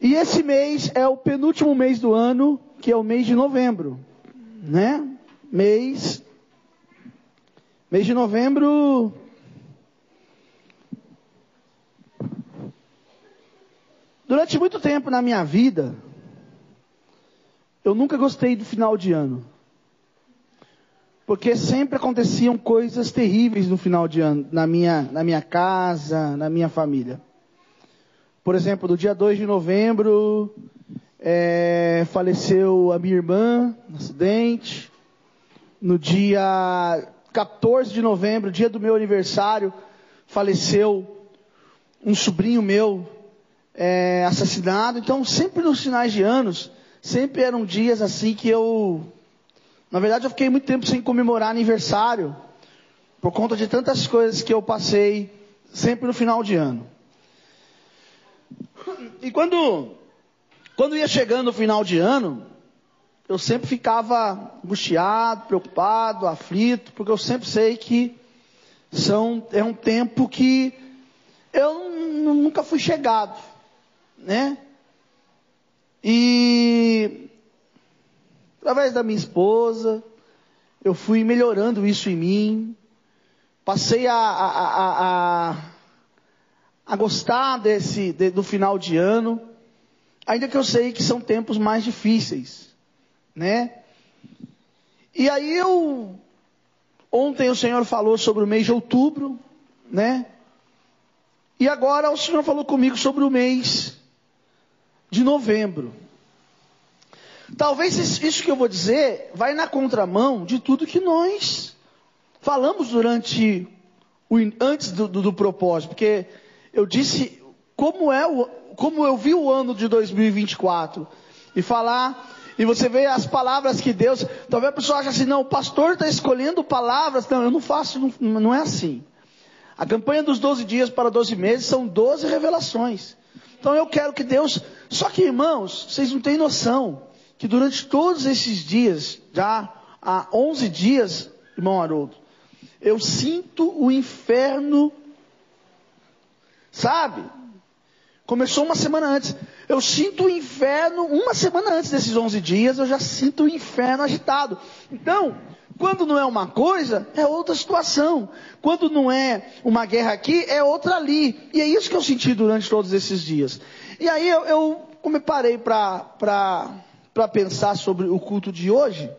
12 meses. E esse mês é o penúltimo mês do ano, que é o mês de novembro, né? Mês mês de novembro Durante muito tempo na minha vida, eu nunca gostei do final de ano. Porque sempre aconteciam coisas terríveis no final de ano, na minha, na minha casa, na minha família. Por exemplo, no dia 2 de novembro, é, faleceu a minha irmã no acidente. No dia 14 de novembro, dia do meu aniversário, faleceu um sobrinho meu é, assassinado. Então, sempre nos finais de anos, sempre eram dias assim que eu. Na verdade, eu fiquei muito tempo sem comemorar aniversário, por conta de tantas coisas que eu passei, sempre no final de ano. E quando, quando ia chegando o final de ano, eu sempre ficava angustiado, preocupado, aflito, porque eu sempre sei que são, é um tempo que eu nunca fui chegado né? E através da minha esposa, eu fui melhorando isso em mim, passei a, a, a, a, a gostar desse de, do final de ano, ainda que eu sei que são tempos mais difíceis, né? E aí eu ontem o Senhor falou sobre o mês de outubro, né? E agora o Senhor falou comigo sobre o mês de novembro. Talvez isso que eu vou dizer vai na contramão de tudo que nós falamos durante o, antes do, do, do propósito, porque eu disse como é o, como eu vi o ano de 2024 e falar e você vê as palavras que Deus, talvez a pessoa ache assim, não, o pastor está escolhendo palavras, não, eu não faço, não, não é assim. A campanha dos 12 dias para 12 meses são 12 revelações. Então eu quero que Deus. Só que, irmãos, vocês não têm noção que durante todos esses dias, já há 11 dias, irmão Haroldo, eu sinto o inferno, sabe? Começou uma semana antes. Eu sinto o inferno, uma semana antes desses 11 dias, eu já sinto o inferno agitado. Então, quando não é uma coisa, é outra situação. Quando não é uma guerra aqui, é outra ali. E é isso que eu senti durante todos esses dias. E aí eu, eu me parei para pensar sobre o culto de hoje.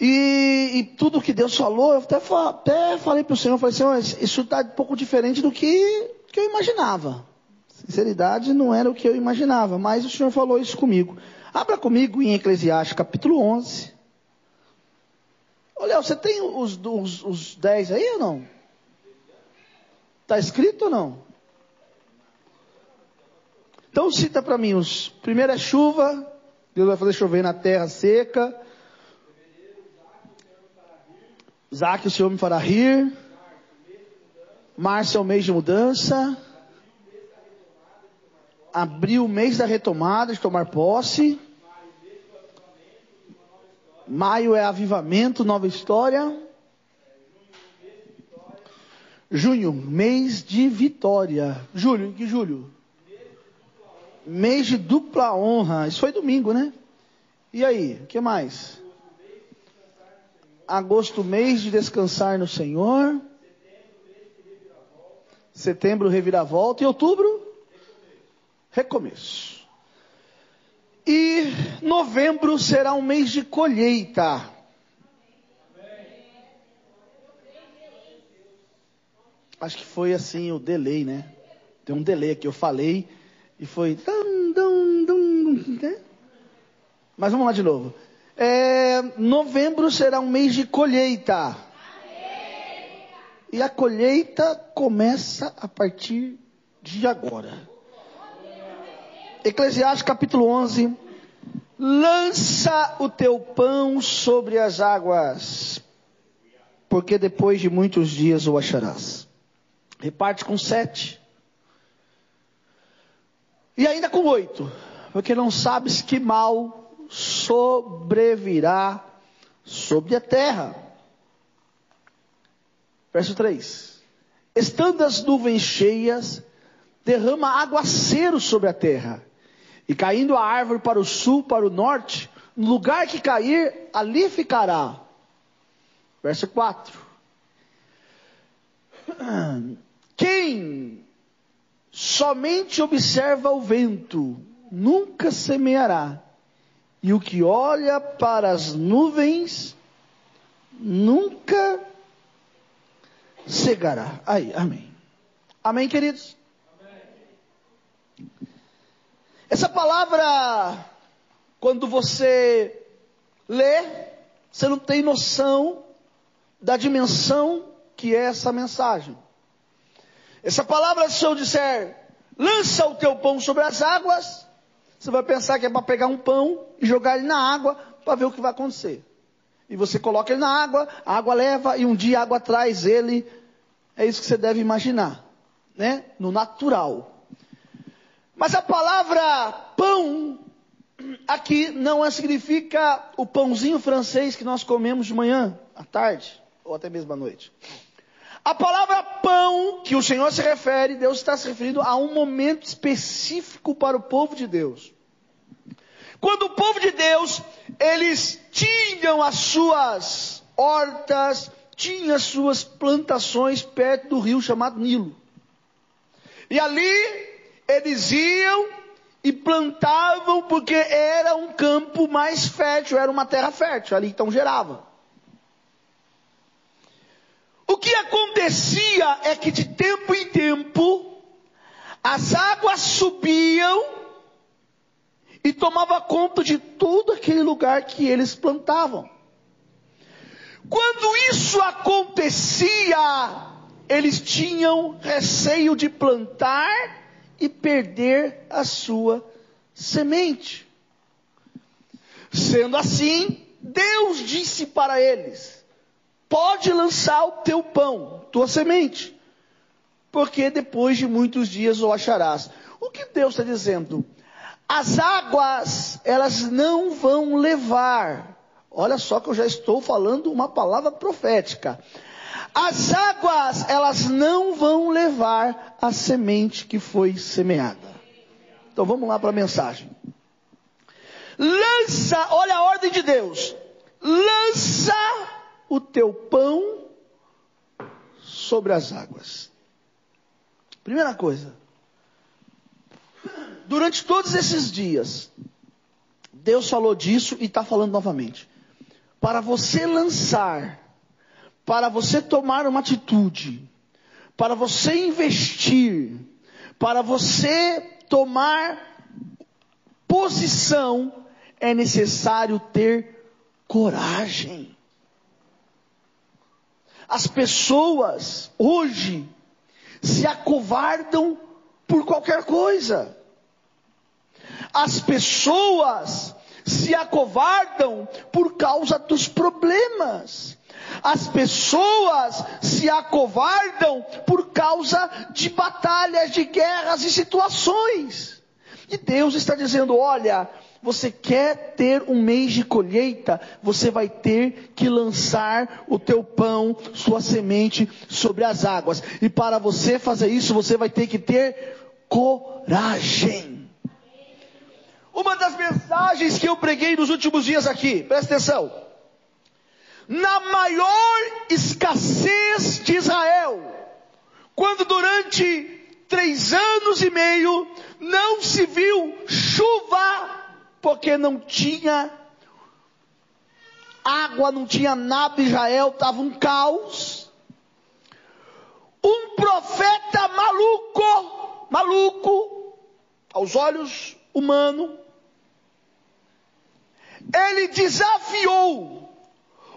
E, e tudo que Deus falou, eu até, até falei para o Senhor, falei, Senhor, isso está um pouco diferente do que, que eu imaginava. Sinceridade não era o que eu imaginava, mas o Senhor falou isso comigo. Abra comigo em Eclesiastes capítulo 11. Olha, você tem os, os, os 10 aí ou não? Está escrito ou não? Então cita para mim os. Primeiro é chuva, Deus vai fazer chover na terra seca. Isaac, o Senhor me fará rir. Março é o mês de mudança abril, mês da retomada, de tomar posse. Maio é avivamento, nova história. Junho, mês de vitória. Julho, que julho? Mês de dupla honra. Isso foi domingo, né? E aí, o que mais? Agosto, mês de descansar no Senhor. Setembro, reviravolta. E outubro? recomeço. E novembro será um mês de colheita. Acho que foi assim o delay, né? Tem um delay aqui, eu falei e foi. Né? Mas vamos lá de novo. É, novembro será um mês de colheita. E a colheita começa a partir de agora. Eclesiastes capítulo 11. Lança o teu pão sobre as águas, porque depois de muitos dias o acharás. Reparte com sete. E ainda com oito, porque não sabes que mal sobrevirá sobre a terra. Verso 3. estando as nuvens cheias, derrama aguaceiro sobre a terra. E caindo a árvore para o sul, para o norte, no lugar que cair, ali ficará. Verso 4. Quem somente observa o vento, nunca semeará. E o que olha para as nuvens, nunca cegará. Aí, amém. Amém, queridos? Amém. Essa palavra, quando você lê, você não tem noção da dimensão que é essa mensagem. Essa palavra, se eu disser, lança o teu pão sobre as águas, você vai pensar que é para pegar um pão e jogar ele na água para ver o que vai acontecer. E você coloca ele na água, a água leva e um dia a água traz ele. É isso que você deve imaginar, né? No natural. Mas a palavra pão aqui não significa o pãozinho francês que nós comemos de manhã, à tarde ou até mesmo à noite. A palavra pão que o Senhor se refere, Deus está se referindo a um momento específico para o povo de Deus. Quando o povo de Deus, eles tinham as suas hortas, tinham as suas plantações perto do rio chamado Nilo. E ali eles iam e plantavam porque era um campo mais fértil, era uma terra fértil, ali então gerava. O que acontecia é que de tempo em tempo as águas subiam e tomava conta de todo aquele lugar que eles plantavam. Quando isso acontecia, eles tinham receio de plantar e perder a sua semente. Sendo assim, Deus disse para eles: pode lançar o teu pão, tua semente, porque depois de muitos dias o acharás. O que Deus está dizendo? As águas, elas não vão levar. Olha só que eu já estou falando uma palavra profética. As águas, elas não vão levar a semente que foi semeada. Então vamos lá para a mensagem. Lança, olha a ordem de Deus. Lança o teu pão sobre as águas. Primeira coisa, durante todos esses dias, Deus falou disso e está falando novamente. Para você lançar, para você tomar uma atitude, para você investir, para você tomar posição, é necessário ter coragem. As pessoas hoje se acovardam por qualquer coisa. As pessoas se acovardam por causa dos problemas. As pessoas se acovardam por causa de batalhas, de guerras e situações. E Deus está dizendo: olha, você quer ter um mês de colheita, você vai ter que lançar o teu pão, sua semente sobre as águas. E para você fazer isso, você vai ter que ter coragem. Uma das mensagens que eu preguei nos últimos dias aqui, presta atenção. Na maior escassez de Israel, quando durante três anos e meio não se viu chuva porque não tinha água, não tinha nada, Israel estava um caos. Um profeta maluco, maluco, aos olhos humanos, ele desafiou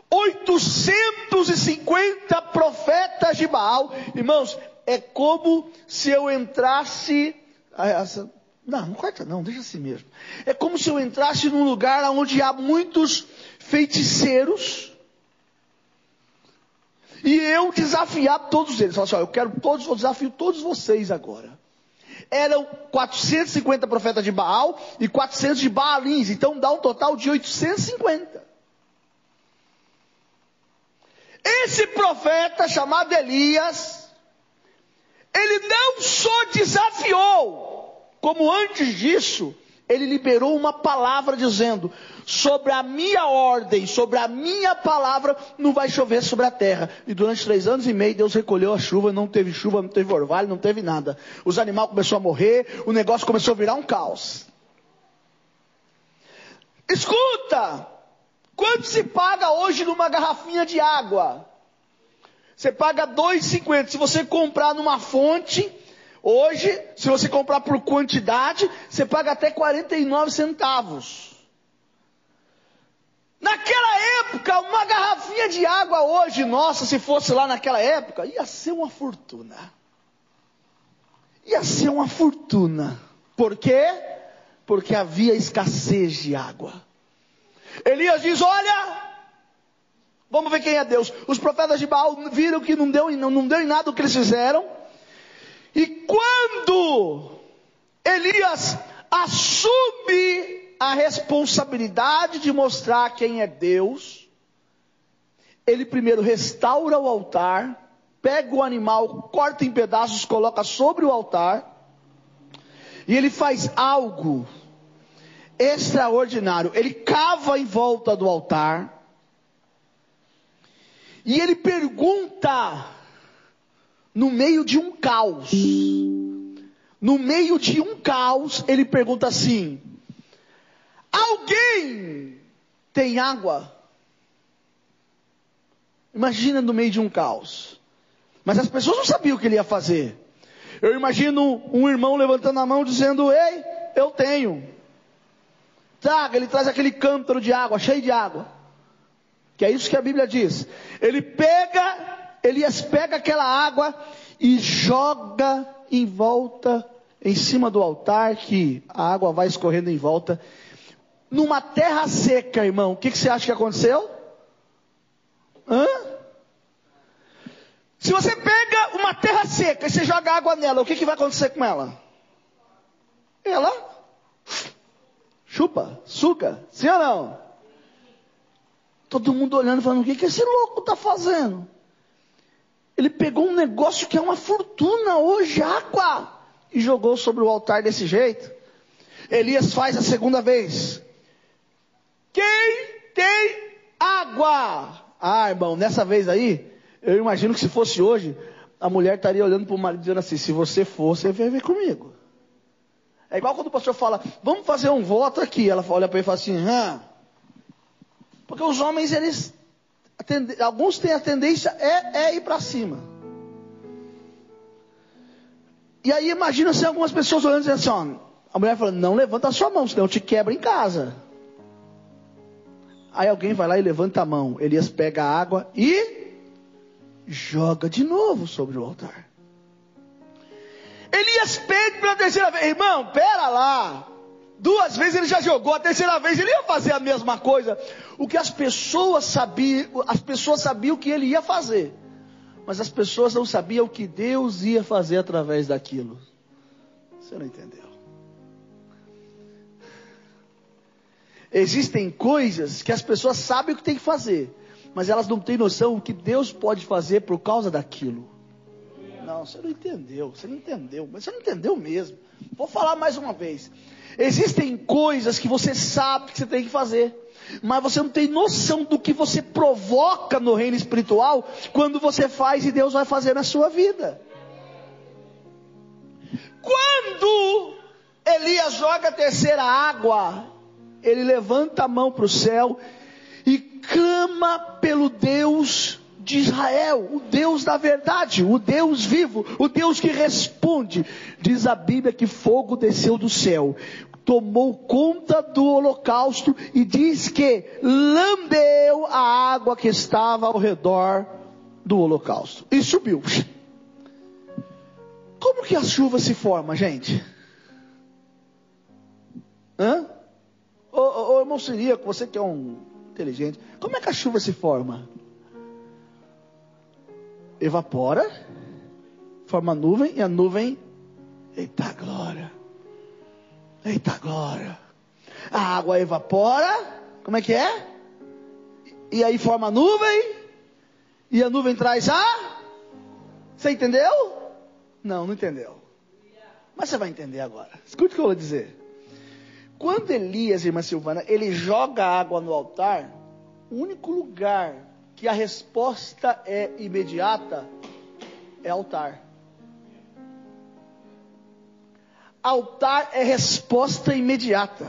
850 profetas de Baal. Irmãos, é como se eu entrasse. Não, não corta não, deixa assim mesmo. É como se eu entrasse num lugar onde há muitos feiticeiros e eu desafiar todos eles. Falar assim, ó, eu quero todos, eu desafio todos vocês agora. Eram 450 profetas de Baal e 400 de Baalins, então dá um total de 850. Esse profeta chamado Elias Ele não só desafiou, como antes disso, ele liberou uma palavra dizendo: sobre a minha ordem, sobre a minha palavra, não vai chover sobre a terra. E durante três anos e meio, Deus recolheu a chuva, não teve chuva, não teve orvalho, não teve nada. Os animais começaram a morrer, o negócio começou a virar um caos. Escuta! Quanto se paga hoje numa garrafinha de água? Você paga 2,50. Se você comprar numa fonte, hoje, se você comprar por quantidade, você paga até 49 centavos. Naquela época, uma garrafinha de água hoje, nossa, se fosse lá naquela época, ia ser uma fortuna. Ia ser uma fortuna. Por quê? Porque havia escassez de água. Elias diz: Olha, vamos ver quem é Deus. Os profetas de Baal viram que não deu, não, deu em nada o que eles fizeram. E quando Elias assume a responsabilidade de mostrar quem é Deus, ele primeiro restaura o altar, pega o animal, corta em pedaços, coloca sobre o altar, e ele faz algo extraordinário. Ele cava em volta do altar, e ele pergunta, no meio de um caos, no meio de um caos, ele pergunta assim: Alguém tem água? Imagina no meio de um caos. Mas as pessoas não sabiam o que ele ia fazer. Eu imagino um irmão levantando a mão dizendo: Ei, eu tenho. Traga, ele traz aquele cântaro de água, cheio de água. Que é isso que a Bíblia diz. Ele pega, Elias pega aquela água e joga em volta, em cima do altar, que a água vai escorrendo em volta numa terra seca, irmão, o que, que você acha que aconteceu? Hã? Se você pega uma terra seca e você joga água nela, o que, que vai acontecer com ela? Ela chupa, suca, sim ou não? Todo mundo olhando falando, o que, que esse louco está fazendo? Ele pegou um negócio que é uma fortuna hoje, água, e jogou sobre o altar desse jeito. Elias faz a segunda vez. Quem tem água? Ah, irmão, nessa vez aí, eu imagino que se fosse hoje, a mulher estaria olhando para o marido dizendo assim: se você for, você vem ver comigo. É igual quando o pastor fala, vamos fazer um voto aqui. Ela olha para ele e fala assim, Hã? porque os homens, eles, alguns têm a tendência é, é ir para cima. E aí imagina se algumas pessoas olhando e dizendo assim, ó, a mulher fala, não levanta a sua mão, senão eu te quebra em casa. Aí alguém vai lá e levanta a mão. Elias pega a água e joga de novo sobre o altar. Elias pede pela terceira vez, irmão, pera lá. Duas vezes ele já jogou, a terceira vez ele ia fazer a mesma coisa. O que as pessoas sabiam, as pessoas sabiam o que ele ia fazer. Mas as pessoas não sabiam o que Deus ia fazer através daquilo. Você não entendeu? Existem coisas que as pessoas sabem o que tem que fazer, mas elas não têm noção o que Deus pode fazer por causa daquilo. Não, você não entendeu, você não entendeu, mas você não entendeu mesmo. Vou falar mais uma vez. Existem coisas que você sabe que você tem que fazer, mas você não tem noção do que você provoca no reino espiritual quando você faz e Deus vai fazer na sua vida. Quando Elias joga a terceira água ele levanta a mão para o céu e clama pelo Deus de Israel, o Deus da verdade, o Deus vivo, o Deus que responde. Diz a Bíblia que fogo desceu do céu, tomou conta do holocausto e diz que lambeu a água que estava ao redor do holocausto e subiu. Como que a chuva se forma, gente? Hã? Ô, ô, ô irmão Siríaco, você que é um inteligente, como é que a chuva se forma? Evapora, forma nuvem, e a nuvem, eita glória, eita glória. A água evapora, como é que é? E aí forma nuvem, e a nuvem traz a. Você entendeu? Não, não entendeu. Mas você vai entender agora. Escute o que eu vou dizer. Quando Elias, irmã Silvana, ele joga água no altar, o único lugar que a resposta é imediata é altar. Altar é resposta imediata.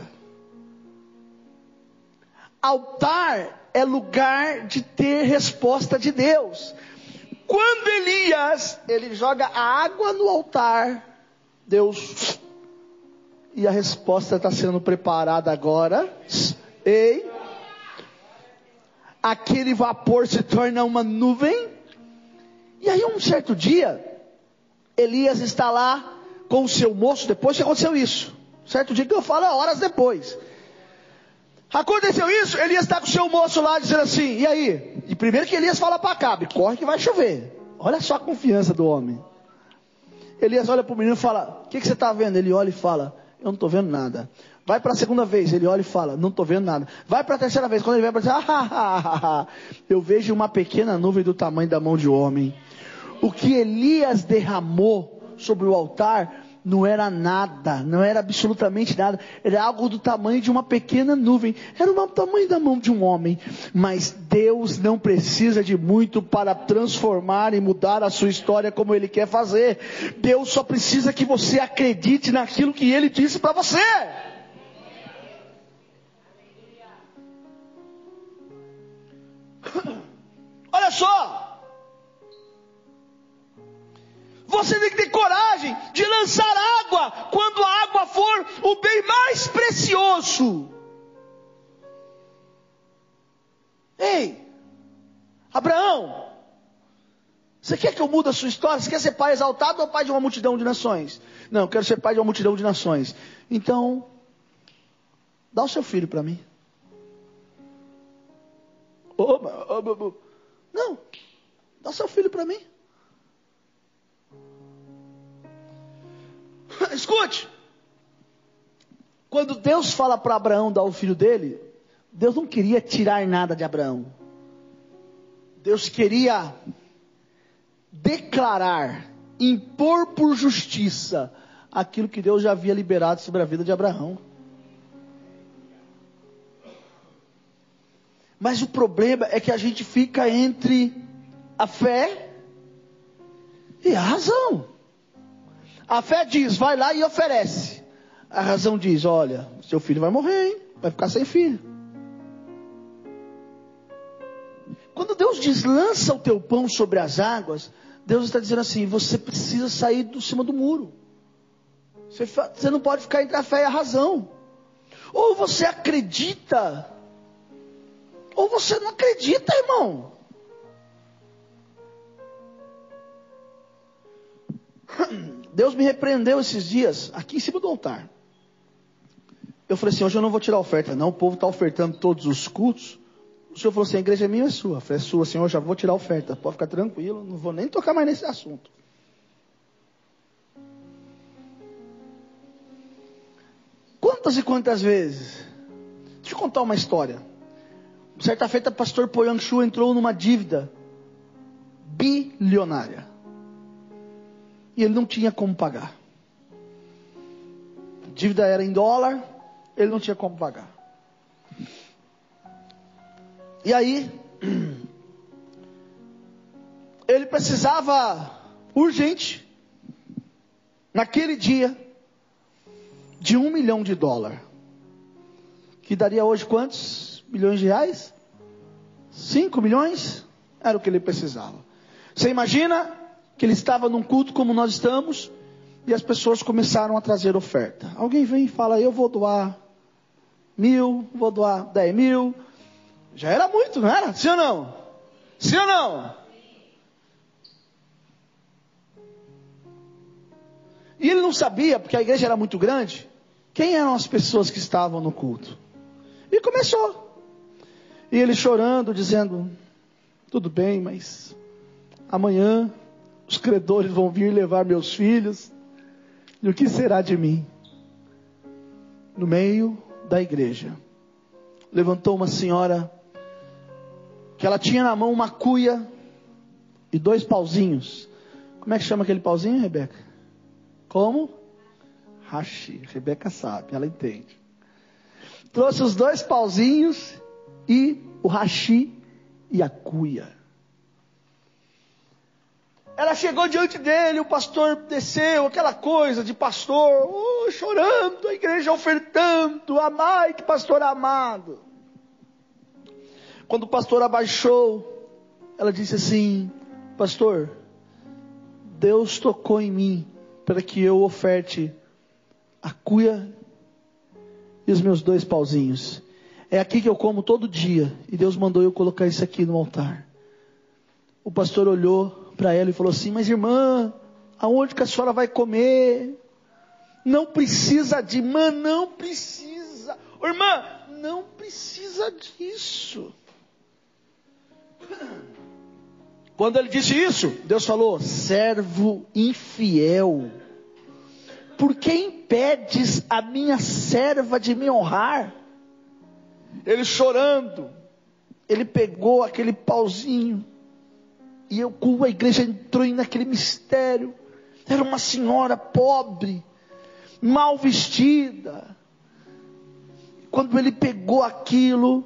Altar é lugar de ter resposta de Deus. Quando Elias, ele joga a água no altar, Deus, e a resposta está sendo preparada agora. Ei, aquele vapor se torna uma nuvem. E aí, um certo dia, Elias está lá com o seu moço, depois que aconteceu isso. Certo dia que eu falo, horas depois. Aconteceu isso, Elias está com o seu moço lá dizendo assim, e aí? E primeiro que Elias fala para Acabe, corre que vai chover. Olha só a confiança do homem. Elias olha para o menino e fala, o que, que você está vendo? Ele olha e fala, eu não estou vendo nada. Vai para a segunda vez, ele olha e fala, não estou vendo nada. Vai para a terceira vez, quando ele vai para dizer, ah, eu vejo uma pequena nuvem do tamanho da mão de homem. O que Elias derramou sobre o altar não era nada, não era absolutamente nada, era algo do tamanho de uma pequena nuvem, era o tamanho da mão de um homem, mas Deus não precisa de muito para transformar e mudar a sua história como Ele quer fazer, Deus só precisa que você acredite naquilo que Ele disse para você. Olha só, Você tem que ter coragem de lançar água quando a água for o bem mais precioso. Ei, Abraão, você quer que eu mude a sua história? Você quer ser pai exaltado ou pai de uma multidão de nações? Não, eu quero ser pai de uma multidão de nações. Então, dá o seu filho para mim. Não, dá seu filho para mim. Escute. Quando Deus fala para Abraão dar o filho dele, Deus não queria tirar nada de Abraão. Deus queria declarar, impor por justiça aquilo que Deus já havia liberado sobre a vida de Abraão. Mas o problema é que a gente fica entre a fé e a razão. A fé diz, vai lá e oferece. A razão diz, olha, seu filho vai morrer, hein? vai ficar sem filho. Quando Deus diz, lança o teu pão sobre as águas, Deus está dizendo assim, você precisa sair do cima do muro. Você, você não pode ficar entre a fé e a razão. Ou você acredita, ou você não acredita, irmão. Deus me repreendeu esses dias, aqui em cima do altar. Eu falei assim: hoje eu não vou tirar oferta, não. O povo está ofertando todos os cultos. O senhor falou assim: a igreja é minha, é sua. Eu falei: é sua, senhor, eu já vou tirar oferta. Pode ficar tranquilo, não vou nem tocar mais nesse assunto. Quantas e quantas vezes? Deixa eu contar uma história. Certa feita, o pastor Poyang Shu entrou numa dívida bilionária e ele não tinha como pagar. A dívida era em dólar, ele não tinha como pagar. E aí, ele precisava urgente, naquele dia, de um milhão de dólar. Que daria hoje quantos milhões de reais? Cinco milhões? Era o que ele precisava. Você imagina que ele estava num culto como nós estamos, e as pessoas começaram a trazer oferta. Alguém vem e fala, eu vou doar mil, vou doar dez mil. Já era muito, não era? Sim ou não? Sim ou não? E ele não sabia, porque a igreja era muito grande, quem eram as pessoas que estavam no culto. E começou. E ele chorando, dizendo: Tudo bem, mas amanhã os credores vão vir levar meus filhos, e o que será de mim? No meio da igreja, levantou uma senhora, que ela tinha na mão uma cuia e dois pauzinhos, Como é que chama aquele pauzinho, Rebeca? Como? Hashi. Rebeca sabe, ela entende. Trouxe os dois pauzinhos e o hashi e a cuia. Ela chegou diante dele, o pastor desceu, aquela coisa de pastor, oh, chorando, a igreja ofertando, amai que pastor amado. Quando o pastor abaixou, ela disse assim: Pastor, Deus tocou em mim para que eu oferte a cuia e os meus dois pauzinhos. É aqui que eu como todo dia. E Deus mandou eu colocar isso aqui no altar. O pastor olhou para ela e falou assim: Mas irmã, aonde que a senhora vai comer? Não precisa de irmã, não precisa. irmã, não precisa disso. Quando ele disse isso, Deus falou: servo infiel, por que impedes a minha serva de me honrar? Ele chorando, ele pegou aquele pauzinho, e eu, a igreja entrou naquele mistério. Era uma senhora pobre, mal vestida. Quando ele pegou aquilo,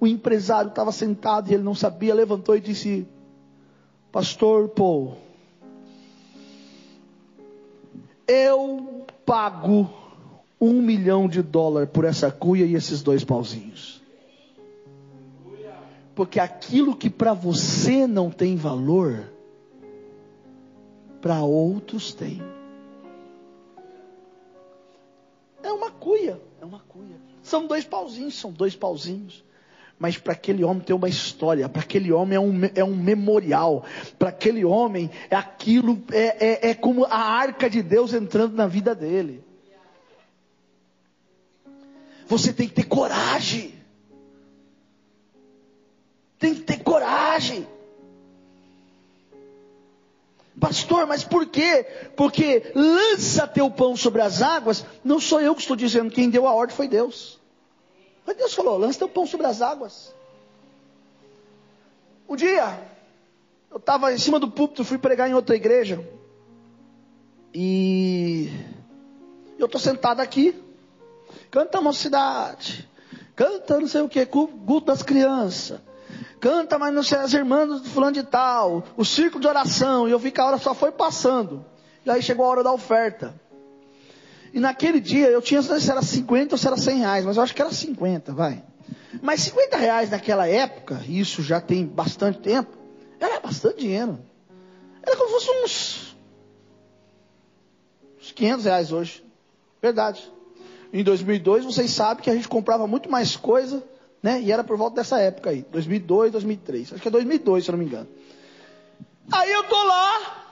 o empresário estava sentado e ele não sabia, levantou e disse: Pastor Paul, eu pago um milhão de dólares por essa cuia e esses dois pauzinhos. Porque aquilo que para você não tem valor, para outros tem. É uma cuia, é uma cuia. São dois pauzinhos, são dois pauzinhos mas para aquele homem tem uma história, para aquele homem é um, é um memorial, para aquele homem é aquilo, é, é, é como a arca de Deus entrando na vida dele. Você tem que ter coragem. Tem que ter coragem. Pastor, mas por quê? Porque lança teu pão sobre as águas, não sou eu que estou dizendo, quem deu a ordem foi Deus. Mas Deus falou: lança teu pão sobre as águas. Um dia, eu estava em cima do púlpito, fui pregar em outra igreja. E eu estou sentado aqui. Canta a mocidade. Canta não sei o que, culto das crianças. Canta, mas não sei, as irmãs do fulano de tal. O círculo de oração. E eu vi que a hora só foi passando. E aí chegou a hora da oferta. E naquele dia eu tinha, não sei se era 50 ou se era 100 reais, mas eu acho que era 50, vai. Mas 50 reais naquela época, isso já tem bastante tempo, era bastante dinheiro. Era como se fosse uns, uns 500 reais hoje. Verdade. Em 2002, vocês sabem que a gente comprava muito mais coisa, né? E era por volta dessa época aí. 2002, 2003. Acho que é 2002, se eu não me engano. Aí eu tô lá,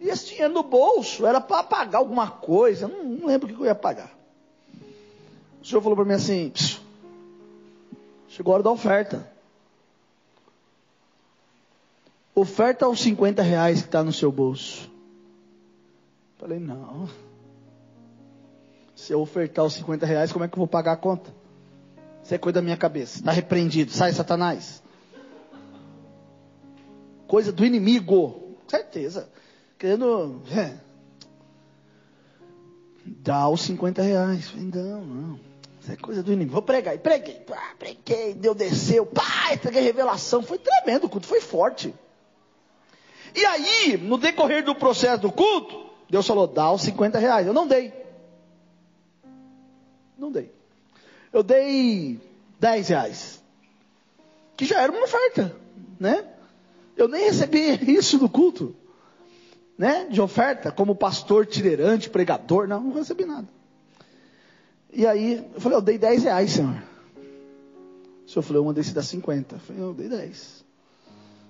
e esse dinheiro no bolso era para pagar alguma coisa, não, não lembro o que eu ia pagar. O senhor falou para mim assim: chegou a hora da oferta. Oferta os 50 reais que está no seu bolso. Falei, não. Se eu ofertar os 50 reais, como é que eu vou pagar a conta? Isso é coisa da minha cabeça. Está repreendido. Sai, Satanás. Coisa do inimigo. Certeza querendo é, dar os 50 reais. Não, não. Isso é coisa do inimigo. Vou pregar. E preguei. Pá, preguei, deu, desceu. Pá, entreguei revelação. Foi tremendo o culto, foi forte. E aí, no decorrer do processo do culto, Deus falou, dá os 50 reais. Eu não dei. Não dei. Eu dei 10 reais. Que já era uma oferta, né? Eu nem recebi isso do culto né, de oferta, como pastor itinerante, pregador, não, não recebi nada. E aí, eu falei, eu dei 10 reais, senhor. O senhor falou, eu mandei se dar 50. Eu falei, eu dei 10.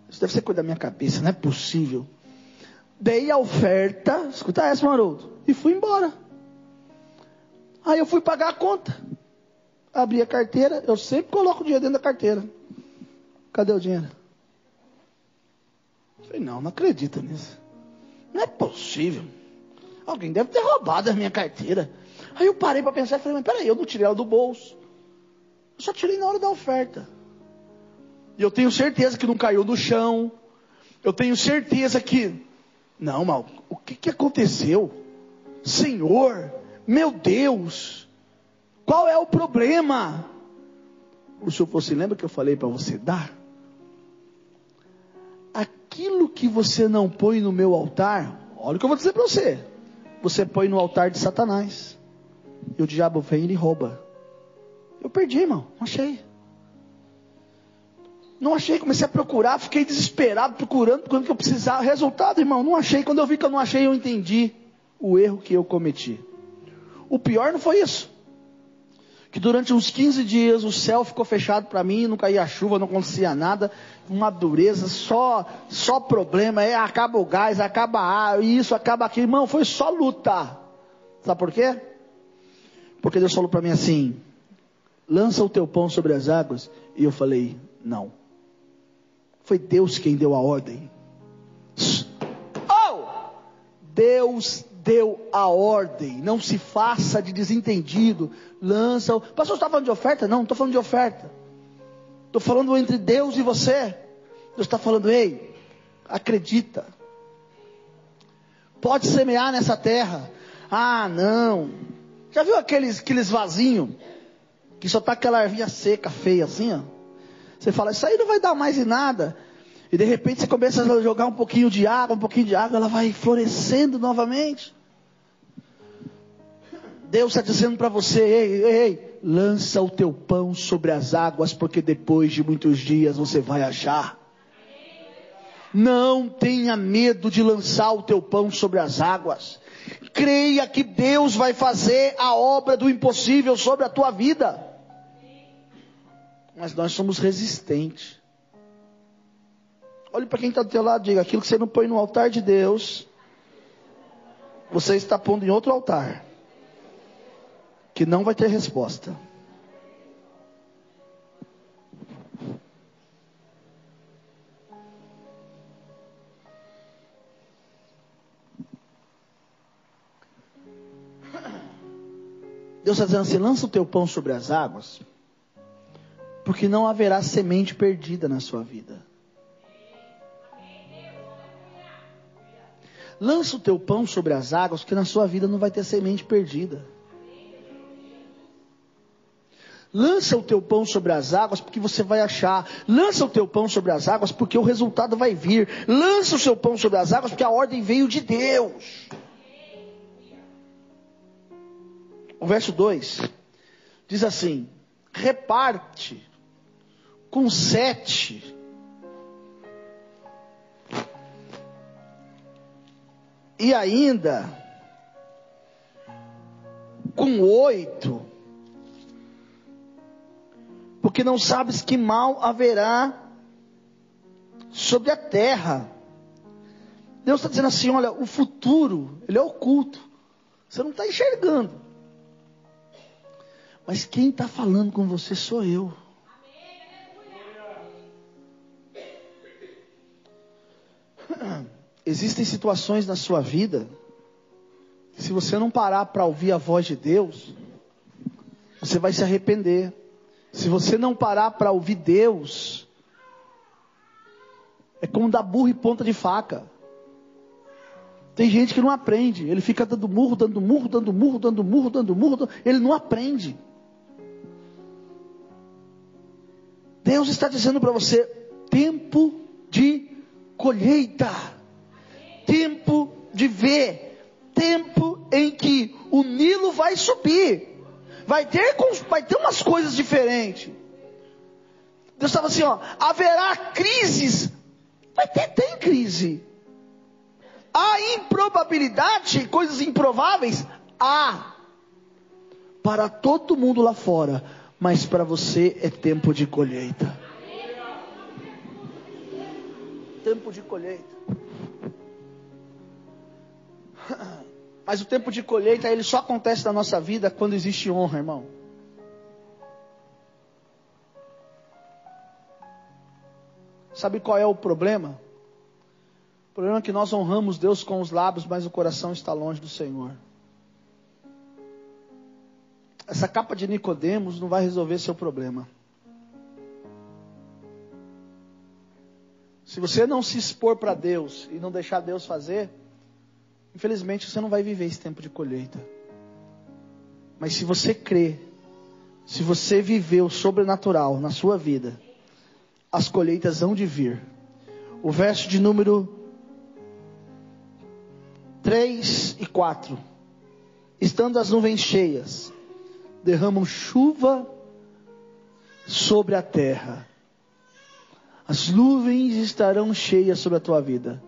Isso deve ser coisa da minha cabeça, não é possível. Dei a oferta, escuta essa, Maroto, e fui embora. Aí eu fui pagar a conta. Abri a carteira, eu sempre coloco o dinheiro dentro da carteira. Cadê o dinheiro? Falei, não, não acredito nisso. Não é possível. Alguém deve ter roubado a minha carteira. Aí eu parei para pensar e falei, mas peraí, eu não tirei ela do bolso. Eu só tirei na hora da oferta. E eu tenho certeza que não caiu no chão. Eu tenho certeza que. Não, mal, o que, que aconteceu? Senhor, meu Deus, qual é o problema? O senhor você lembra que eu falei para você dar? Aquilo que você não põe no meu altar, olha o que eu vou dizer para você. Você põe no altar de Satanás. E o diabo vem e rouba. Eu perdi, irmão, não achei. Não achei, comecei a procurar, fiquei desesperado, procurando, procurando que eu precisava. Resultado, irmão, não achei. Quando eu vi que eu não achei, eu entendi o erro que eu cometi. O pior não foi isso. Que durante uns 15 dias o céu ficou fechado para mim, não caía chuva, não acontecia nada, uma dureza, só só problema, é, acaba o gás, acaba a ar, isso, acaba aquilo. Irmão, foi só luta. Sabe por quê? Porque Deus falou para mim assim: lança o teu pão sobre as águas. E eu falei: não. Foi Deus quem deu a ordem. Oh! Deus deu a ordem. Não se faça de desentendido. Lança. O... Pastor, você está falando de oferta? Não, não estou falando de oferta. Estou falando entre Deus e você. Deus está falando, ei, acredita. Pode semear nessa terra. Ah, não. Já viu aqueles, aqueles vasinhos? Que só tá aquela ervinha seca, feia assim, ó. Você fala, isso aí não vai dar mais em nada. E de repente você começa a jogar um pouquinho de água, um pouquinho de água, ela vai florescendo novamente. Deus está dizendo para você, ei, ei, lança o teu pão sobre as águas, porque depois de muitos dias você vai achar. Não tenha medo de lançar o teu pão sobre as águas. Creia que Deus vai fazer a obra do impossível sobre a tua vida mas nós somos resistentes. Olhe para quem está do teu lado, diga, aquilo que você não põe no altar de Deus, você está pondo em outro altar, que não vai ter resposta. Deus está dizendo assim: lança o teu pão sobre as águas porque não haverá semente perdida na sua vida. Lança o teu pão sobre as águas, porque na sua vida não vai ter semente perdida. Lança o teu pão sobre as águas, porque você vai achar. Lança o teu pão sobre as águas, porque o resultado vai vir. Lança o seu pão sobre as águas, porque a ordem veio de Deus. O verso 2 diz assim: reparte com sete. E ainda com oito, porque não sabes que mal haverá sobre a terra. Deus está dizendo assim: olha, o futuro, ele é oculto, você não está enxergando, mas quem está falando com você sou eu. Existem situações na sua vida, que se você não parar para ouvir a voz de Deus, você vai se arrepender. Se você não parar para ouvir Deus, é como dar burro e ponta de faca. Tem gente que não aprende, ele fica dando murro, dando murro, dando murro, dando murro, dando murro, ele não aprende. Deus está dizendo para você: tempo de colheita, tempo de ver, tempo em que o Nilo vai subir, vai ter, vai ter umas coisas diferentes. Deus estava assim, ó, haverá crises, vai ter, tem crise. Há improbabilidade, coisas improváveis? Há. Para todo mundo lá fora, mas para você é tempo de colheita tempo de colheita. Mas o tempo de colheita, ele só acontece na nossa vida quando existe honra, irmão. Sabe qual é o problema? O problema é que nós honramos Deus com os lábios, mas o coração está longe do Senhor. Essa capa de Nicodemos não vai resolver seu problema. Se você não se expor para Deus e não deixar Deus fazer, infelizmente você não vai viver esse tempo de colheita. Mas se você crê, se você viver o sobrenatural na sua vida, as colheitas hão de vir. O verso de número 3 e 4. Estando as nuvens cheias, derramam chuva sobre a terra. As nuvens estarão cheias sobre a tua vida.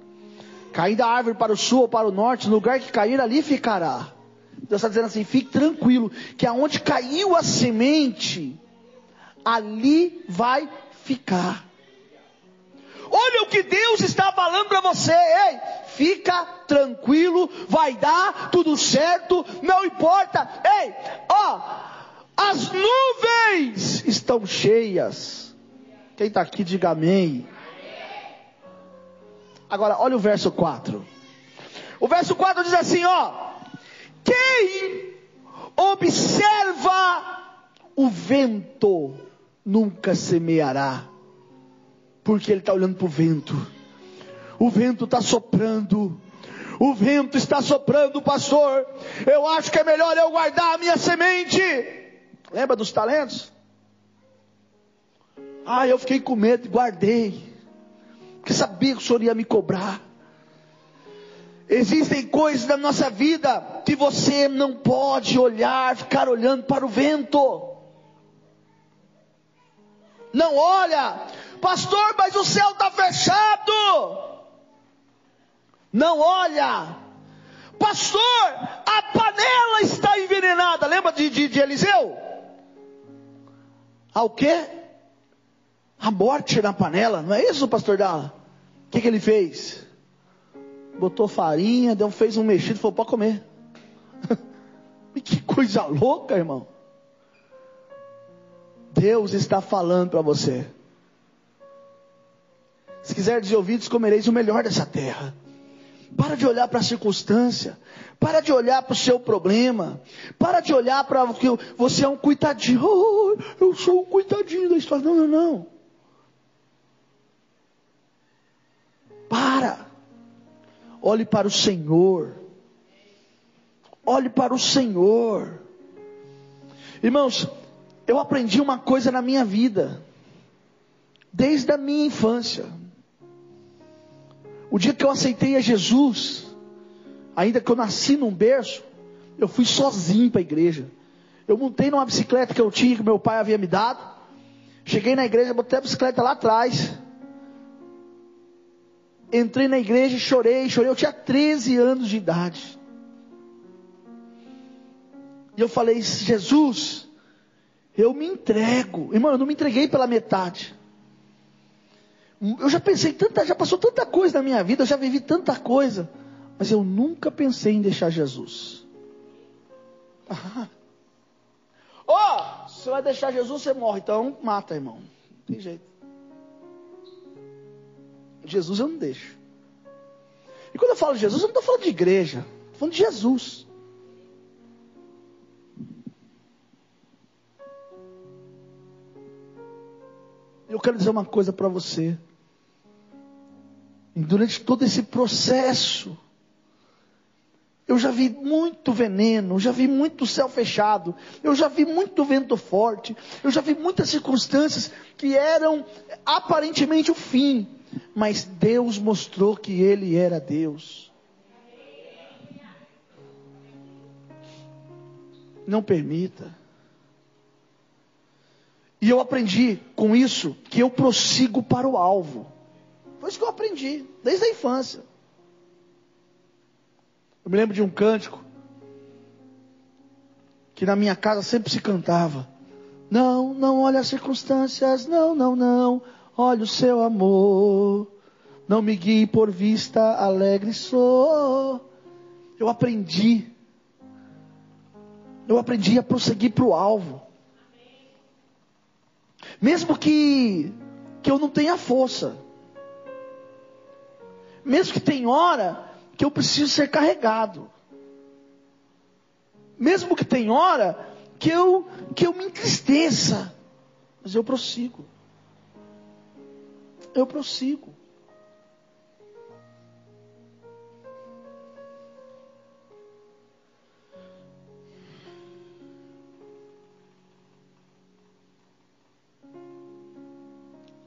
Caindo a árvore para o sul ou para o norte, no lugar que cair, ali ficará. Deus está dizendo assim: fique tranquilo, que aonde caiu a semente, ali vai ficar. Olha o que Deus está falando para você, ei, fica tranquilo, vai dar tudo certo, não importa, ei, ó, as nuvens estão cheias. Quem está aqui, diga amém. Agora, olha o verso 4. O verso 4 diz assim: ó, quem observa o vento nunca semeará, porque ele está olhando para o vento. O vento está soprando. O vento está soprando, pastor. Eu acho que é melhor eu guardar a minha semente. Lembra dos talentos? Ah, eu fiquei com medo e guardei. Porque sabia que o Senhor ia me cobrar. Existem coisas na nossa vida que você não pode olhar, ficar olhando para o vento. Não olha, pastor, mas o céu está fechado. Não olha, pastor, a panela está envenenada. Lembra de, de, de Eliseu? Ao quê? A morte na panela, não é isso, pastor Dala? O que, que ele fez? botou farinha, deu, fez um mexido e falou: pode comer. que coisa louca, irmão. Deus está falando para você. Se quiser ouvidos, comereis o melhor dessa terra. Para de olhar para a circunstância. Para de olhar para o seu problema. Para de olhar para que você é um coitadinho. Oh, eu sou um coitadinho da história. Não, não, não. Para. Olhe para o Senhor. Olhe para o Senhor. Irmãos, eu aprendi uma coisa na minha vida, desde a minha infância. O dia que eu aceitei a Jesus, ainda que eu nasci num berço, eu fui sozinho para a igreja. Eu montei numa bicicleta que eu tinha, que meu pai havia me dado. Cheguei na igreja, botei a bicicleta lá atrás entrei na igreja e chorei, chorei. Eu tinha 13 anos de idade. E eu falei, Jesus, eu me entrego. Irmão, eu não me entreguei pela metade. Eu já pensei tanta, já passou tanta coisa na minha vida, eu já vivi tanta coisa, mas eu nunca pensei em deixar Jesus. Ah. Oh, você vai deixar Jesus, você morre, então mata, irmão. Não tem jeito. Jesus eu não deixo. E quando eu falo de Jesus, eu não estou falando de igreja, estou falando de Jesus. Eu quero dizer uma coisa para você. Durante todo esse processo, eu já vi muito veneno, já vi muito céu fechado, eu já vi muito vento forte, eu já vi muitas circunstâncias que eram aparentemente o fim mas Deus mostrou que Ele era Deus. Não permita. E eu aprendi com isso que eu prossigo para o alvo. Foi isso que eu aprendi, desde a infância. Eu me lembro de um cântico que na minha casa sempre se cantava. Não, não olhe as circunstâncias, não, não, não. Olha o seu amor, não me guie por vista, alegre sou. Eu aprendi, eu aprendi a prosseguir para o alvo. Mesmo que, que eu não tenha força, mesmo que tem hora que eu preciso ser carregado, mesmo que tem hora que eu, que eu me entristeça, mas eu prossigo eu prossigo.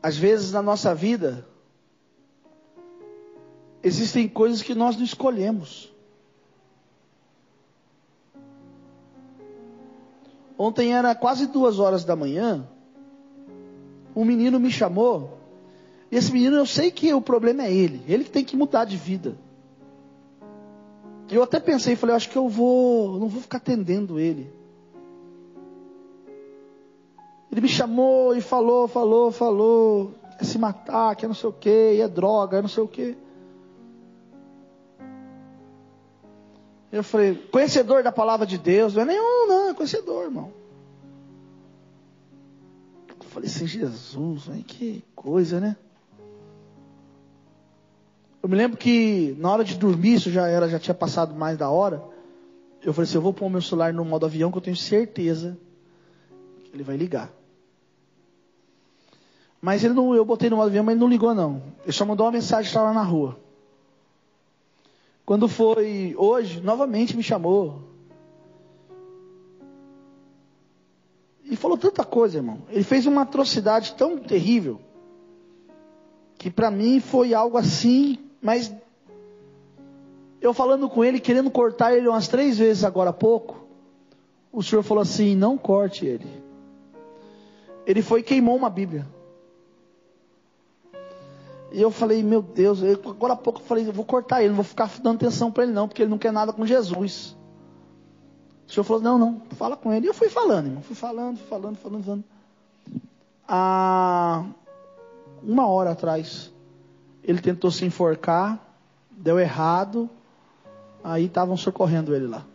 Às vezes na nossa vida, existem coisas que nós não escolhemos. Ontem era quase duas horas da manhã, um menino me chamou e esse menino, eu sei que o problema é ele. Ele que tem que mudar de vida. Eu até pensei, falei, acho que eu vou, não vou ficar atendendo ele. Ele me chamou e falou, falou, falou, quer se matar, quer não sei o que, é droga, é não sei o que. Eu falei, conhecedor da palavra de Deus, não é nenhum, não, é conhecedor, irmão. Eu falei assim, Jesus, que coisa, né? Eu me lembro que na hora de dormir, isso já era, já tinha passado mais da hora. Eu falei assim, eu vou pôr o meu celular no modo avião que eu tenho certeza que ele vai ligar. Mas ele não, eu botei no modo avião, mas ele não ligou não. Ele só mandou uma mensagem, estava lá na rua. Quando foi hoje, novamente me chamou. E falou tanta coisa, irmão. Ele fez uma atrocidade tão terrível que para mim foi algo assim mas eu falando com ele, querendo cortar ele umas três vezes agora há pouco, o Senhor falou assim: não corte ele. Ele foi e queimou uma Bíblia. E eu falei, meu Deus, eu, agora há pouco eu falei, eu vou cortar ele, não vou ficar dando atenção para ele não, porque ele não quer nada com Jesus. O Senhor falou, não, não, fala com ele. E eu fui falando, irmão, fui falando, falando, falando, falando. Há uma hora atrás, ele tentou se enforcar, deu errado, aí estavam socorrendo ele lá.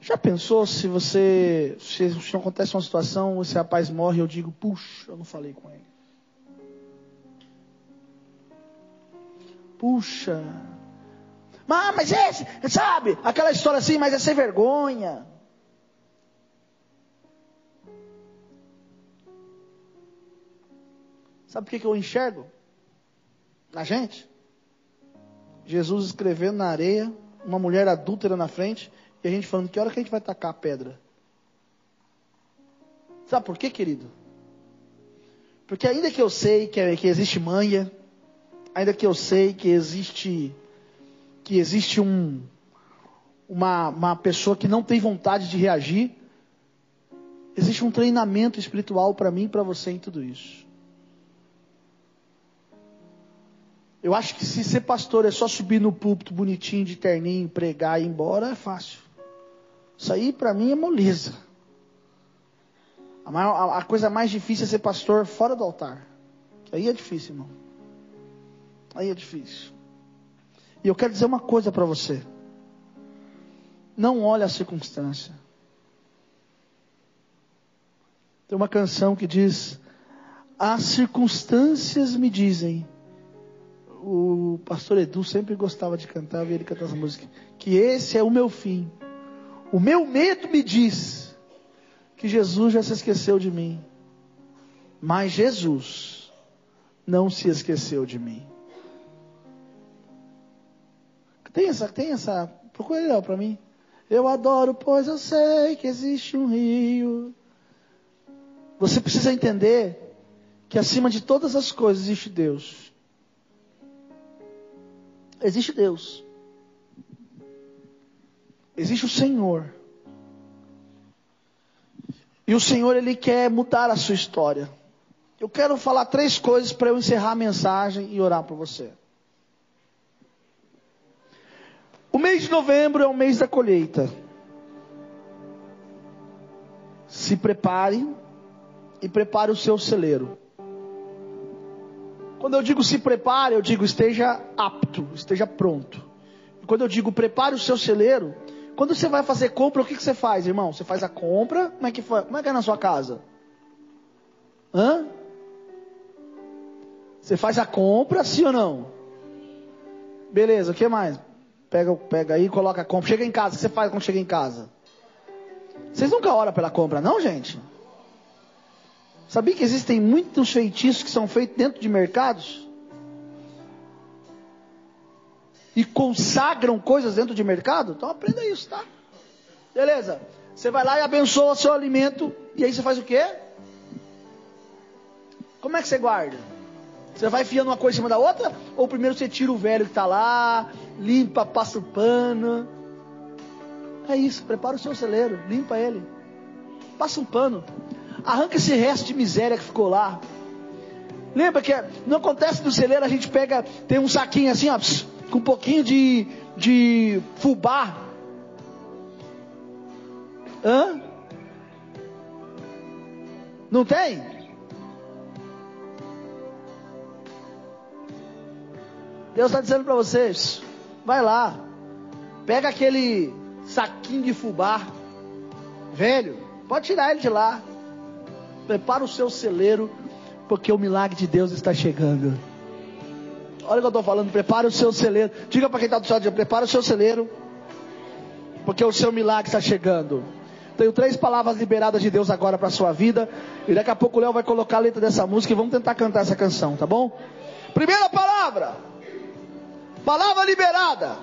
Já pensou se você, se, se acontece uma situação, esse rapaz morre, eu digo, puxa, eu não falei com ele. Puxa. Mas, mas esse, sabe, aquela história assim, mas é sem vergonha. Sabe por que, que eu enxergo? Na gente. Jesus escrevendo na areia, uma mulher adúltera na frente, e a gente falando, que hora que a gente vai tacar a pedra? Sabe por quê, querido? Porque ainda que eu sei que, é, que existe manha, ainda que eu sei que existe que existe um uma, uma pessoa que não tem vontade de reagir, existe um treinamento espiritual para mim e para você em tudo isso. Eu acho que se ser pastor é só subir no púlpito bonitinho, de terninho, pregar e ir embora, é fácil. Isso aí para mim é moleza. A, maior, a, coisa mais difícil é ser pastor fora do altar. Aí é difícil, irmão. Aí é difícil. E eu quero dizer uma coisa para você. Não olhe a circunstância. Tem uma canção que diz: As circunstâncias me dizem o pastor Edu sempre gostava de cantar, ver ele cantar essa música. Que esse é o meu fim. O meu medo me diz que Jesus já se esqueceu de mim. Mas Jesus não se esqueceu de mim. Tem essa, tem essa, procura ele para mim. Eu adoro, pois eu sei que existe um rio. Você precisa entender que acima de todas as coisas existe Deus. Existe Deus. Existe o Senhor. E o Senhor, Ele quer mudar a sua história. Eu quero falar três coisas para eu encerrar a mensagem e orar por você. O mês de novembro é o mês da colheita. Se prepare e prepare o seu celeiro. Quando eu digo se prepare, eu digo esteja apto, esteja pronto. E quando eu digo prepare o seu celeiro, quando você vai fazer compra, o que, que você faz, irmão? Você faz a compra, como é que, foi? Como é, que é na sua casa? Hã? Você faz a compra, sim ou não? Beleza, o que mais? Pega, pega aí, coloca a compra. Chega em casa, o que você faz quando chega em casa? Vocês nunca oram pela compra, não, gente? Sabia que existem muitos feitiços que são feitos dentro de mercados? E consagram coisas dentro de mercado? Então aprenda isso, tá? Beleza. Você vai lá e abençoa seu alimento. E aí você faz o quê? Como é que você guarda? Você vai enfiando uma coisa em cima da outra? Ou primeiro você tira o velho que está lá, limpa, passa o pano? É isso, prepara o seu celeiro, limpa ele. Passa um pano. Arranca esse resto de miséria que ficou lá. Lembra que não acontece no celeiro, a gente pega, tem um saquinho assim, ó, com um pouquinho de, de fubá. Hã? Não tem? Deus está dizendo para vocês: vai lá, pega aquele saquinho de fubá, velho, pode tirar ele de lá, prepara o seu celeiro, porque o milagre de Deus está chegando. Olha o que eu estou falando, prepara o seu celeiro. Diga para quem está do seu lado, prepara o seu celeiro, porque o seu milagre está chegando. Tenho três palavras liberadas de Deus agora para a sua vida. E daqui a pouco o Léo vai colocar a letra dessa música e vamos tentar cantar essa canção, tá bom? Primeira palavra. Palavra liberada.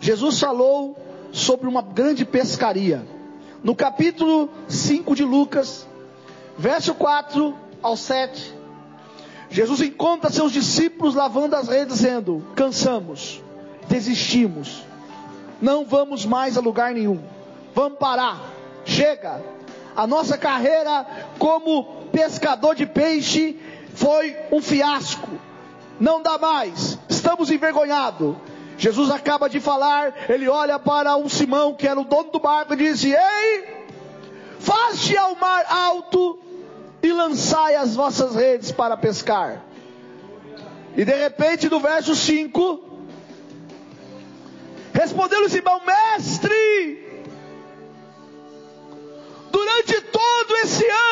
Jesus falou sobre uma grande pescaria. No capítulo 5 de Lucas, verso 4 ao 7. Jesus encontra seus discípulos lavando as redes, dizendo: Cansamos, desistimos, não vamos mais a lugar nenhum, vamos parar Chega. A nossa carreira como pescador de peixe foi um fiasco. Não dá mais. Estamos envergonhados. Jesus acaba de falar, ele olha para um Simão, que era o dono do barco, e diz: Ei, faste ao mar alto e lançai as vossas redes para pescar. E de repente, no verso 5, respondeu-lhe Simão: Mestre, durante todo esse ano,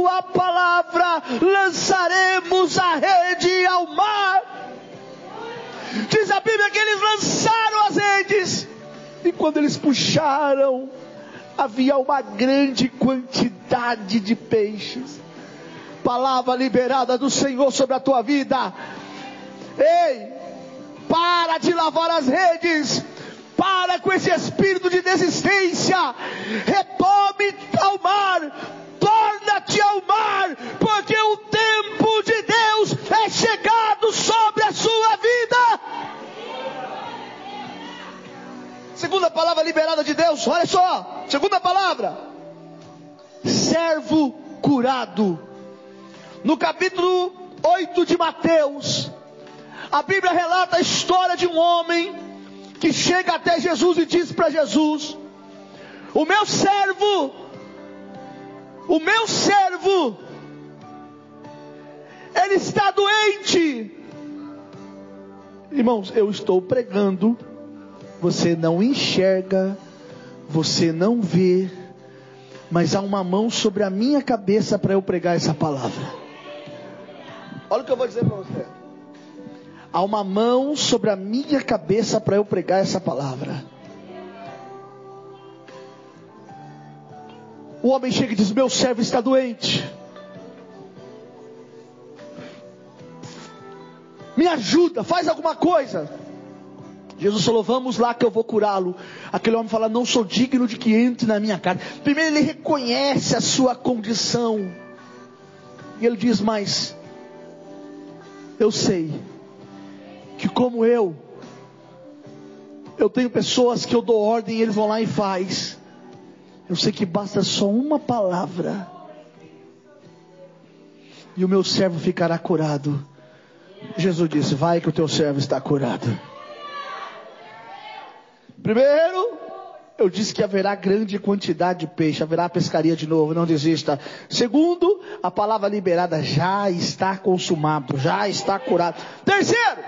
tua palavra lançaremos a rede ao mar. Diz a Bíblia que eles lançaram as redes, e quando eles puxaram, havia uma grande quantidade de peixes. Palavra liberada do Senhor sobre a tua vida. Ei, para de lavar as redes. Para com esse espírito de desistência. Retome ao mar. Torna-te ao mar. Porque o tempo de Deus é chegado sobre a sua vida. Segunda palavra liberada de Deus, olha só. Segunda palavra: servo curado. No capítulo 8 de Mateus, a Bíblia relata a história de um homem que chega até Jesus e diz para Jesus: O meu servo, o meu servo, ele está doente. Irmãos, eu estou pregando você não enxerga, você não vê, mas há uma mão sobre a minha cabeça para eu pregar essa palavra. Olha o que eu vou dizer para você. Há uma mão sobre a minha cabeça para eu pregar essa palavra. O homem chega e diz: Meu servo está doente. Me ajuda, faz alguma coisa. Jesus falou: Vamos lá que eu vou curá-lo. Aquele homem fala: Não sou digno de que entre na minha casa. Primeiro ele reconhece a sua condição. E ele diz: Mas eu sei que como eu, eu tenho pessoas que eu dou ordem e eles vão lá e faz. Eu sei que basta só uma palavra e o meu servo ficará curado. Jesus disse: Vai que o teu servo está curado. Primeiro, eu disse que haverá grande quantidade de peixe, haverá pescaria de novo, não desista. Segundo, a palavra liberada já está consumado, já está curado. Terceiro,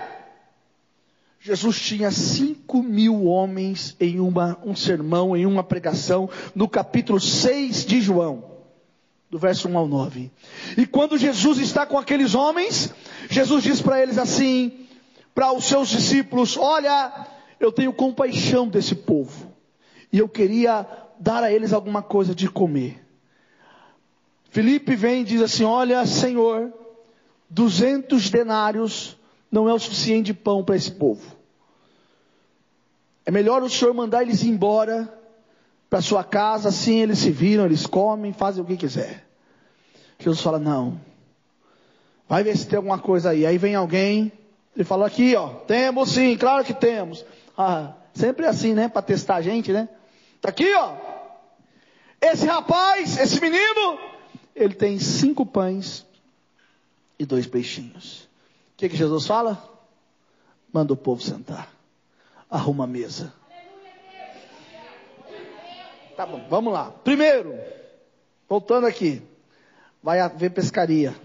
Jesus tinha cinco mil homens em uma, um sermão, em uma pregação, no capítulo 6 de João, do verso 1 ao 9. E quando Jesus está com aqueles homens, Jesus diz para eles assim, para os seus discípulos: Olha, eu tenho compaixão desse povo. E eu queria dar a eles alguma coisa de comer. Felipe vem e diz assim: Olha, Senhor, 200 denários não é o suficiente de pão para esse povo. É melhor o senhor mandar eles embora para sua casa, assim eles se viram, eles comem, fazem o que quiser. Jesus fala: Não, vai ver se tem alguma coisa aí. Aí vem alguém, ele fala: Aqui, ó, temos sim, claro que temos. Ah, sempre assim, né? Para testar a gente, né? Tá aqui, ó. Esse rapaz, esse menino, ele tem cinco pães e dois peixinhos. O que, que Jesus fala? Manda o povo sentar. Arruma a mesa. Tá bom, vamos lá. Primeiro, voltando aqui, vai haver pescaria.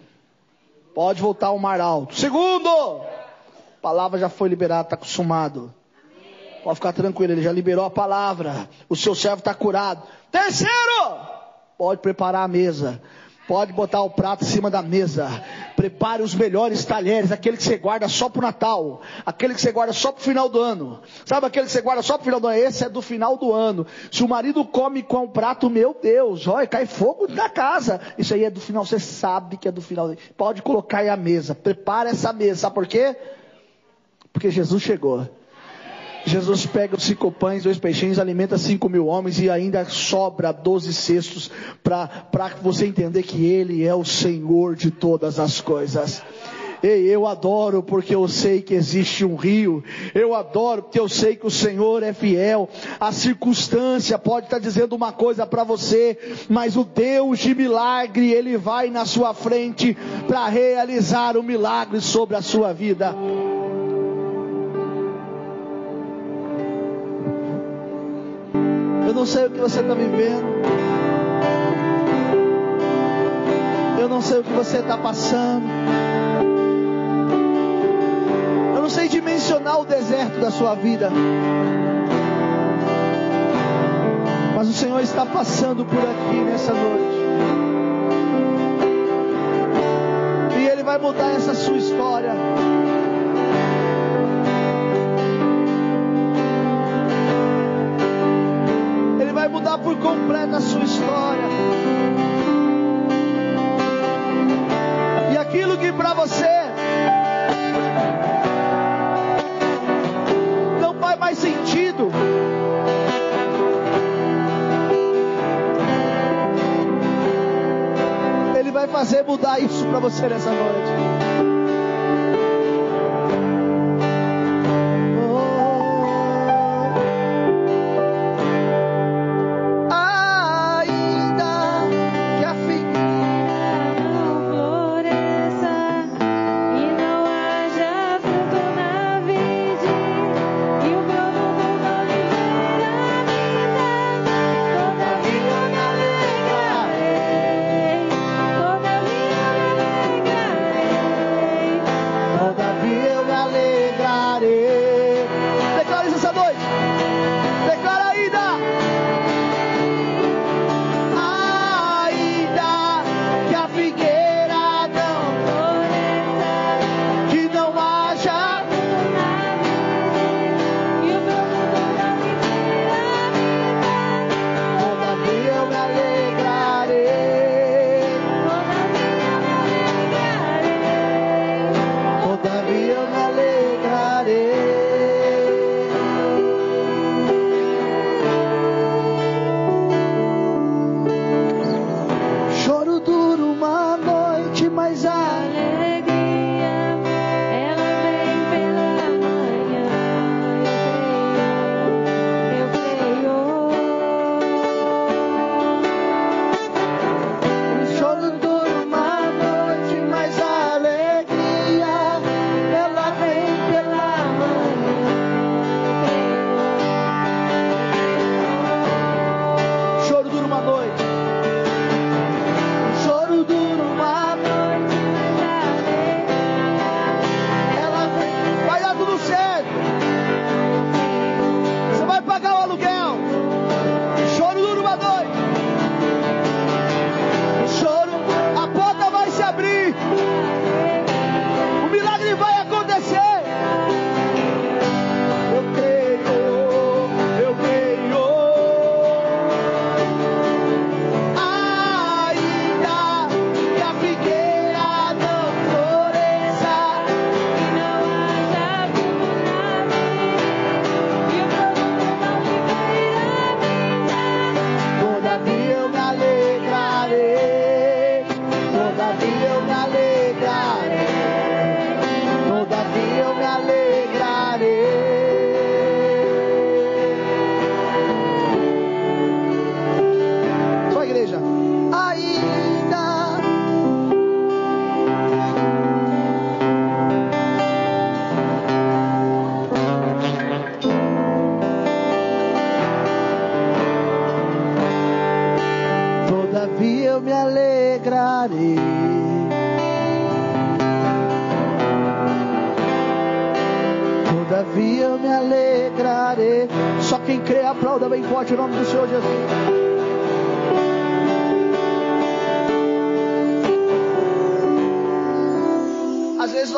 Pode voltar ao mar alto. Segundo, a palavra já foi liberada, está acostumado. Pode ficar tranquilo, ele já liberou a palavra. O seu servo está curado. Terceiro, pode preparar a mesa. Pode botar o prato em cima da mesa. Prepare os melhores talheres, aquele que você guarda só para o Natal, aquele que você guarda só para o final do ano. Sabe aquele que você guarda só para o final do ano? Esse é do final do ano. Se o marido come com um prato, meu Deus, olha, cai fogo na casa. Isso aí é do final, você sabe que é do final. Pode colocar aí a mesa. Prepare essa mesa. Sabe por quê? Porque Jesus chegou. Jesus pega os cinco pães, dois peixinhos, alimenta cinco mil homens e ainda sobra doze cestos para você entender que Ele é o Senhor de todas as coisas. Ei, eu adoro porque eu sei que existe um rio. Eu adoro porque eu sei que o Senhor é fiel. A circunstância pode estar dizendo uma coisa para você, mas o Deus de milagre, Ele vai na sua frente para realizar o milagre sobre a sua vida. Eu não sei o que você está vivendo. Eu não sei o que você está passando. Eu não sei dimensionar o deserto da sua vida. Mas o Senhor está passando por aqui nessa noite. E Ele vai mudar essa sua história. Vai mudar por completo a sua história. E aquilo que para você não faz mais sentido. Ele vai fazer mudar isso para você nessa noite.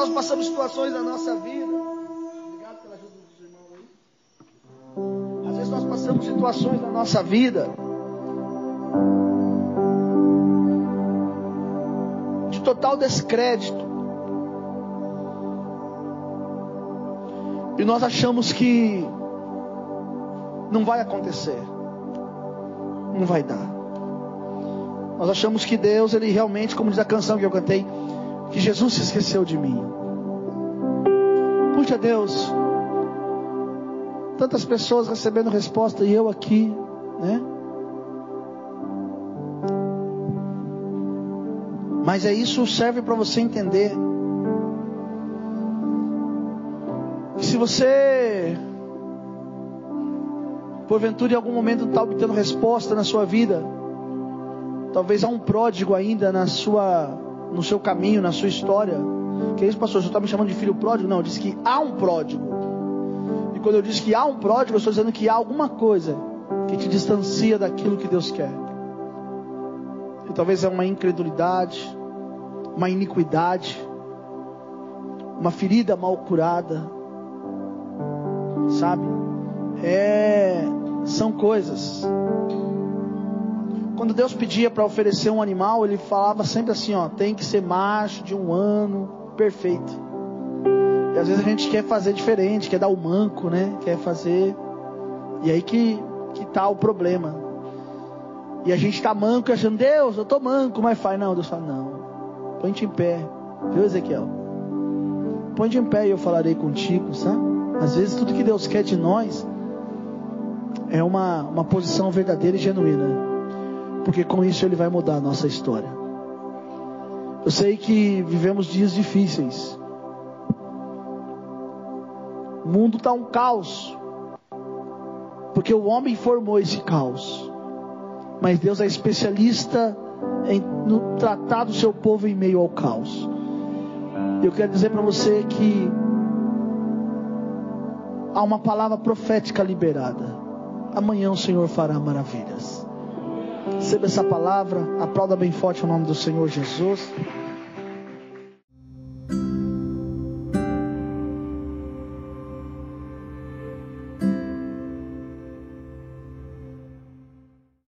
Nós passamos situações na nossa vida. Obrigado pela ajuda dos irmãos aí. Às vezes nós passamos situações na nossa vida. De total descrédito. E nós achamos que não vai acontecer. Não vai dar. Nós achamos que Deus, ele realmente, como diz a canção que eu cantei, que Jesus se esqueceu de mim. Puxa Deus, tantas pessoas recebendo resposta e eu aqui, né? Mas é isso serve para você entender se você, porventura em algum momento está obtendo resposta na sua vida, talvez há um pródigo ainda na sua, no seu caminho, na sua história. Que é isso, pastor? Você está me chamando de filho pródigo? Não, eu disse que há um pródigo. E quando eu disse que há um pródigo, eu estou dizendo que há alguma coisa que te distancia daquilo que Deus quer. E talvez é uma incredulidade, uma iniquidade, uma ferida mal curada, sabe? É, são coisas. Quando Deus pedia para oferecer um animal, Ele falava sempre assim: ó, tem que ser macho de um ano, perfeito. E às vezes a gente quer fazer diferente, quer dar o manco, né? Quer fazer. E aí que, que tá o problema. E a gente tá manco achando, Deus, eu tô manco, mas faz. Não, Deus fala, não. Põe-te em pé. Viu, Ezequiel? Põe-te em pé e eu falarei contigo, sabe? Às vezes tudo que Deus quer de nós é uma, uma posição verdadeira e genuína. Porque com isso Ele vai mudar a nossa história. Eu sei que vivemos dias difíceis. O mundo está um caos. Porque o homem formou esse caos. Mas Deus é especialista em no tratar do seu povo em meio ao caos. Eu quero dizer para você que há uma palavra profética liberada. Amanhã o Senhor fará maravilhas. Receba essa palavra, aplauda bem forte o nome do Senhor Jesus.